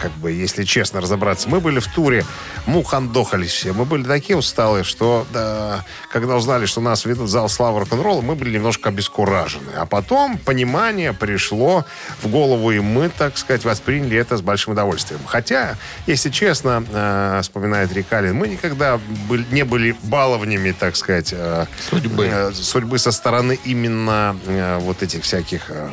как бы, если честно разобраться. Мы были в туре, мухандохались все. Мы были такие усталые, что да, когда узнали, что нас ведут в зал славы рок-н-ролла, мы были немножко обескуражены. А потом понимание пришло в голову, и мы, так сказать, восприняли это с большим удовольствием. Хотя, если честно, э, вспоминает Рикалин, мы никогда были- не были баловнями, так сказать, э, Судьбы. э, судьбы со стороны именно э, вот этих всяких, э,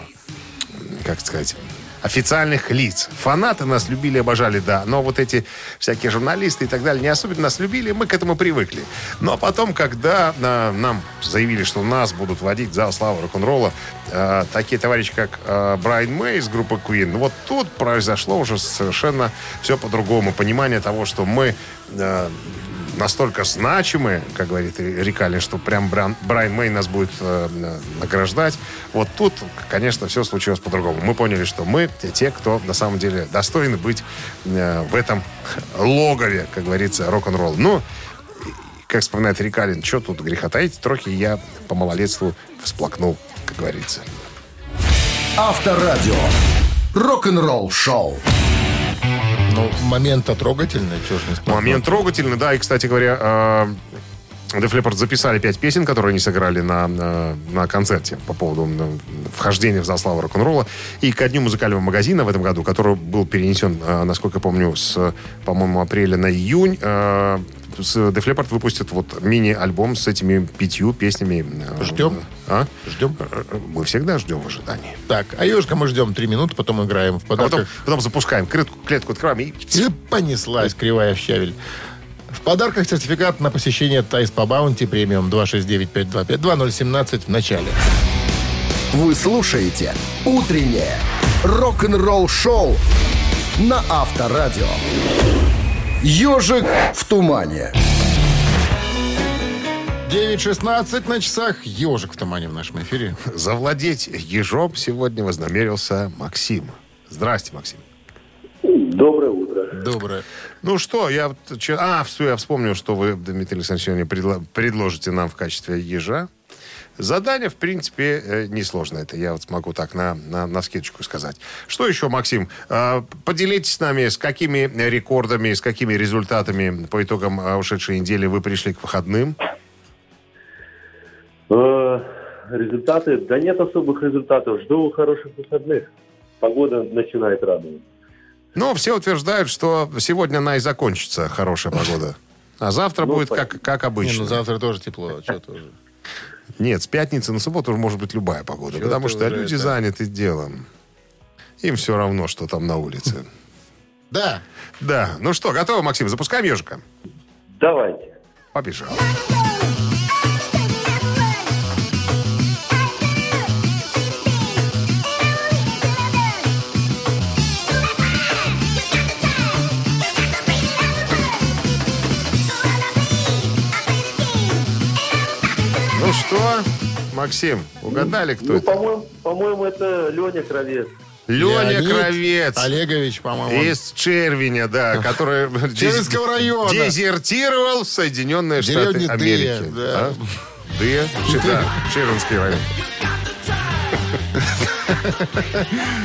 как сказать, официальных лиц. Фанаты нас любили, обожали, да. Но вот эти всякие журналисты и так далее не особенно нас любили, мы к этому привыкли. Но потом, когда э, нам заявили, что нас будут водить в зал славы рок-н-ролла, э, такие товарищи, как э, Брайан Мэй из группы Queen, вот тут произошло уже совершенно все по-другому. Понимание того, что мы э, настолько значимы, как говорит Рикали, что прям Бран- Брайан Мэй нас будет э, награждать. Вот тут, конечно, все случилось по-другому. Мы поняли, что мы те- кто на самом деле достойны быть э, в этом логове, как говорится, рок-н-ролл. Ну, как вспоминает Рикалин, что тут греха таить, трохи я по малолетству всплакнул, как говорится. Авторадио. Рок-н-ролл шоу. Ну, момент-то трогательный, чего ж не сказать. Момент трогательный, да. И, кстати говоря, э, Def Leppard записали пять песен, которые они сыграли на, на, на концерте по поводу вхождения в зал славы рок-н-ролла. И ко дню музыкального магазина в этом году, который был перенесен, э, насколько я помню, с, по-моему, апреля на июнь, с Def Leppard выпустят вот мини-альбом с этими пятью песнями. Э, Ждем? А? Ждем? Мы всегда ждем в ожидании. Так, а ежика мы ждем три минуты, потом играем в А потом, подарках. потом запускаем клетку, клетку открываем и... И понеслась кривая в щавель. В подарках сертификат на посещение Тайс по Баунти премиум 269-525-2017 в начале. Вы слушаете «Утреннее рок-н-ролл-шоу» на Авторадио. «Ежик в тумане». 9.16 на часах. Ежик в тумане в нашем эфире. Завладеть ежом сегодня вознамерился Максим. Здрасте, Максим. Доброе утро. Доброе. Ну что, я... А, все, я вспомнил, что вы, Дмитрий Александрович, сегодня предло- предложите нам в качестве ежа. Задание, в принципе, э, несложно. Это я вот смогу так на, на, на скидочку сказать. Что еще, Максим? Э, Поделитесь с нами, с какими рекордами, с какими результатами по итогам э, ушедшей недели вы пришли к выходным? Э, Результаты? Да нет особых результатов. Жду хороших выходных. Погода начинает радовать. Ну, все утверждают, что сегодня она и закончится, хорошая погода. А завтра Ну, будет как, как Не, обычно. ну завтра тоже тепло. Что тоже? Нет, с пятницы на субботу уже может быть любая погода, Чё потому что люди это? заняты делом. Им все равно, что там на улице. Да. Да. Ну что, готовы, Максим? Запускаем ежика? Давайте. Побежал. Что, Максим, угадали, кто Ну, это? по-моему, по-моему, это Леня Кровец. Леня Леонид Кровец. Олегович, по-моему. Из Червеня, да, который Червинского района. дезертировал в Соединенные Штаты Деревня Америки. Дыя, да. А? Дыя? Да, Червинский район.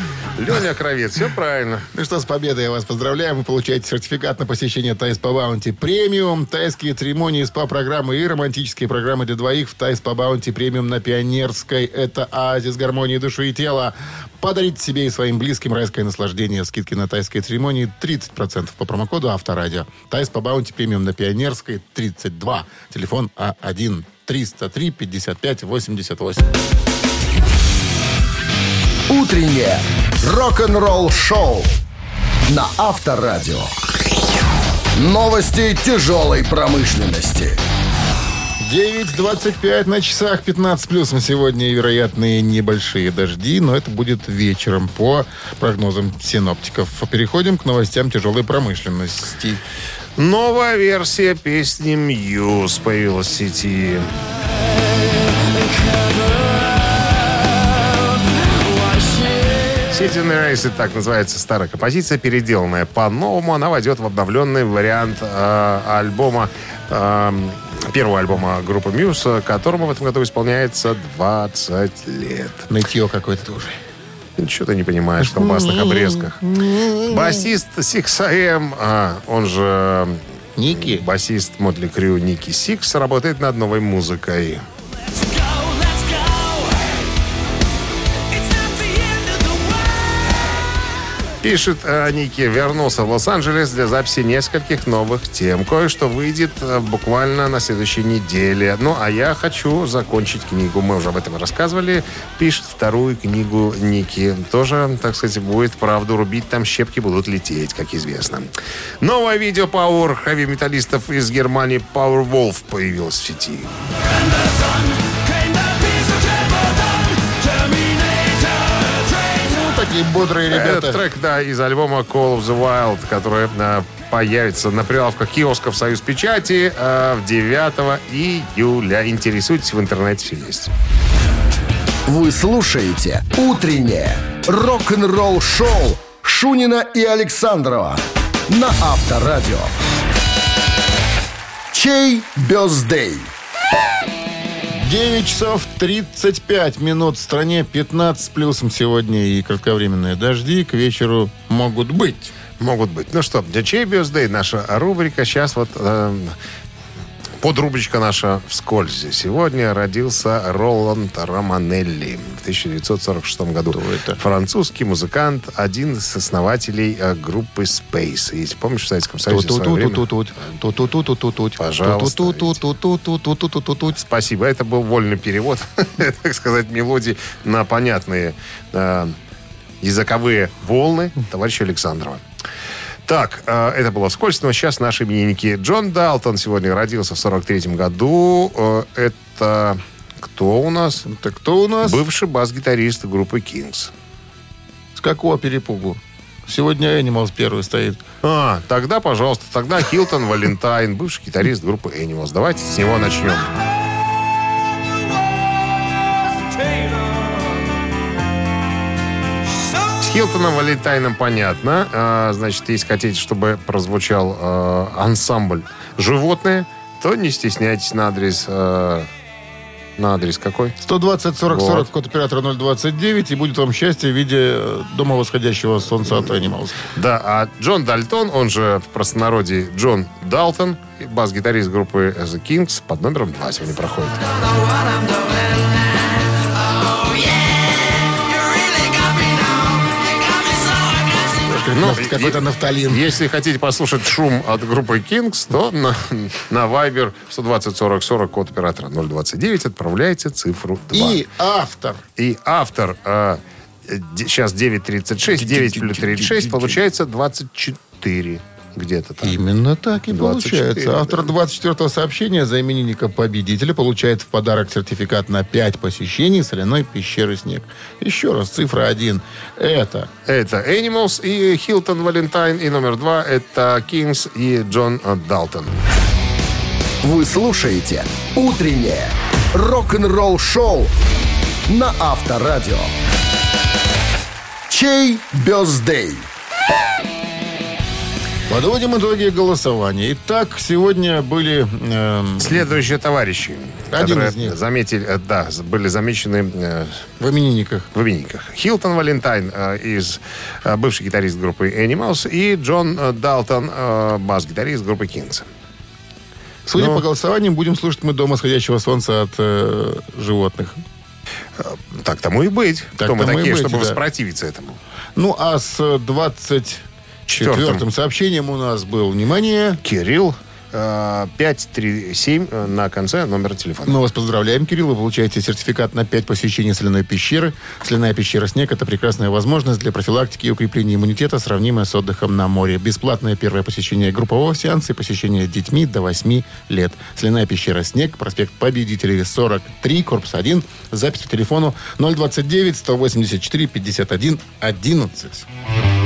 Леня Кровец, все правильно. Ну что, с победой я вас поздравляю. Вы получаете сертификат на посещение Thai Spa Bounty Premium, тайские церемонии, СПА-программы и романтические программы для двоих в Thai Spa Bounty Premium на Пионерской. Это оазис гармонии души и тела. Подарите себе и своим близким райское наслаждение. Скидки на тайские церемонии 30% по промокоду Авторадио. Тайс по Баунти Премиум на Пионерской 32. Телефон А1 303 55 88. Утреннее рок-н-ролл-шоу на Авторадио. Новости тяжелой промышленности. 9.25 на часах, 15 плюсом сегодня вероятные небольшие дожди, но это будет вечером по прогнозам синоптиков. Переходим к новостям тяжелой промышленности. Новая версия песни «Мьюз» появилась в сети. City Race, так называется старая композиция, переделанная по-новому. Она войдет в обновленный вариант э, альбома, э, первого альбома группы Muse, которому в этом году исполняется 20 лет. Нытье какое-то уже. Ничего ты не понимаешь в колбасных обрезках. Басист Sixx:A.M., а, он же Ники, басист Mötley Crüe Ники Сикс, работает над новой музыкой. Пишет э, Ники, вернулся в Лос-Анджелес для записи нескольких новых тем. Кое-что выйдет э, буквально на следующей неделе. Ну, а я хочу закончить книгу. Мы уже об этом рассказывали. Пишет вторую книгу Ники. Тоже, так сказать, будет правду рубить. Там щепки будут лететь, как известно. Новое видео Power хэви-металлистов из Германии Power Wolf появилось в сети. Такие бодрые ребята. Это трек, да, из альбома Call of the Wild, который э, появится на прилавках киосков «Союз Печати» э, 9 июля. Интересуйтесь, в интернете все есть. Вы слушаете «Утреннее рок-н-ролл-шоу» Шунина и Александрова на Авторадио. Чей бездей? 9 часов 35 минут в стране, 15 с плюсом сегодня и кратковременные дожди к вечеру могут быть. Могут быть. Ну что, для чей Бёздей наша рубрика. Сейчас вот э, подрубричка наша вскользь. Сегодня родился Роланд Романелли в 1946 году. Французский музыкант, один из основателей э, группы Space. Если помнишь, в Советском Союзе в свое время- Пожалуйста. Спасибо. Это был вольный перевод, так сказать, мелодии на понятные языковые волны товарища Александрова. Так, э, это было вскользь, но сейчас наши именинники. Джон Далтон сегодня родился в 43-м году. Э, это кто у нас? Это кто у нас? Бывший бас-гитарист группы Kings. С какого перепугу? Сегодня Animals первый стоит. А, тогда, пожалуйста, тогда Хилтон Валентайн, бывший гитарист группы Animals. Давайте с него начнем. С Хилтоном Валентайном понятно. А, значит, если хотите, чтобы прозвучал э, ансамбль «Животные», то не стесняйтесь на адрес... э, на адрес какой? 120 40 Вот. 40, код оператора 029, и будет вам счастье в виде э, дома восходящего солнца от Animals. Да, а Джон Дальтон, он же в простонародье Джон Далтон, бас-гитарист группы The Kings, под номером 2 сегодня проходит. Ну, какой-то нафталин. Если хотите послушать шум от группы Kings, то на, на Viber 120 40 40 код оператора 029 отправляйте цифру 2. И автор. И автор э, де- сейчас 9.36, 9 плюс 36, получается 24 где-то там. Именно так и 24, получается. Автор 24-го сообщения за именинника победителя получает в подарок сертификат на 5 посещений соляной пещеры «Снег». Еще раз, цифра 1. Это Это Animals и Хилтон Валентайн. И номер два это Kings и Джон Далтон. Вы слушаете «Утреннее рок-н-ролл-шоу» на Авторадио. Чей бездей? Подводим итоги голосования. Итак, сегодня были... эм, Следующие товарищи, Один из них. заметили, э, да, были замечены э, в именинниках. в именинниках. Хилтон Валентайн э, из э, бывший гитарист группы Animals и Джон э, Далтон, э, бас-гитарист группы Кингс. Судя Ну. по голосованию, будем слушать мы «Дома сходящего солнца» от э, животных. Так тому и быть. Так Кто мы такие, быть, чтобы да. воспротивиться этому? Ну, а с 24-м Четвертым. сообщением у нас был, внимание... Кирилл, э, 537 э, на конце номера телефона. Мы вас поздравляем, Кирилл. Вы получаете сертификат на 5 посещений соляной пещеры. Соляная пещера «Снег» — это прекрасная возможность для профилактики и укрепления иммунитета, сравнимая с отдыхом на море. Бесплатное первое посещение группового сеанса и посещение детьми до 8 лет. Соляная пещера «Снег», проспект Победителей, 43, корпус 1. Запись по телефону 029-184-51-11.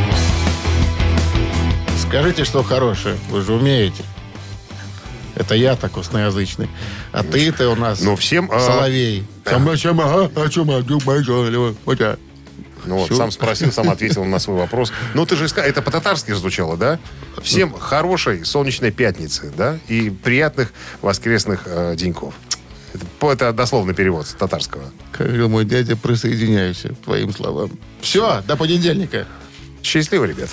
Скажите, что хорошее. Вы же умеете. Это я так косноязычный. А ты-то у нас Ну, всем... э, соловей. А, а чё могу, пожалуй, вот я. Ну вот, сам спросил, сам ответил на свой вопрос. Ну, ты же сказал, это по-татарски звучало, да? Всем хорошей солнечной пятницы, да? И приятных воскресных э, деньков. Это, это дословный перевод с татарского. Как говорил мой дядя, присоединяюсь к твоим словам. Все, до понедельника. Счастливо, ребята.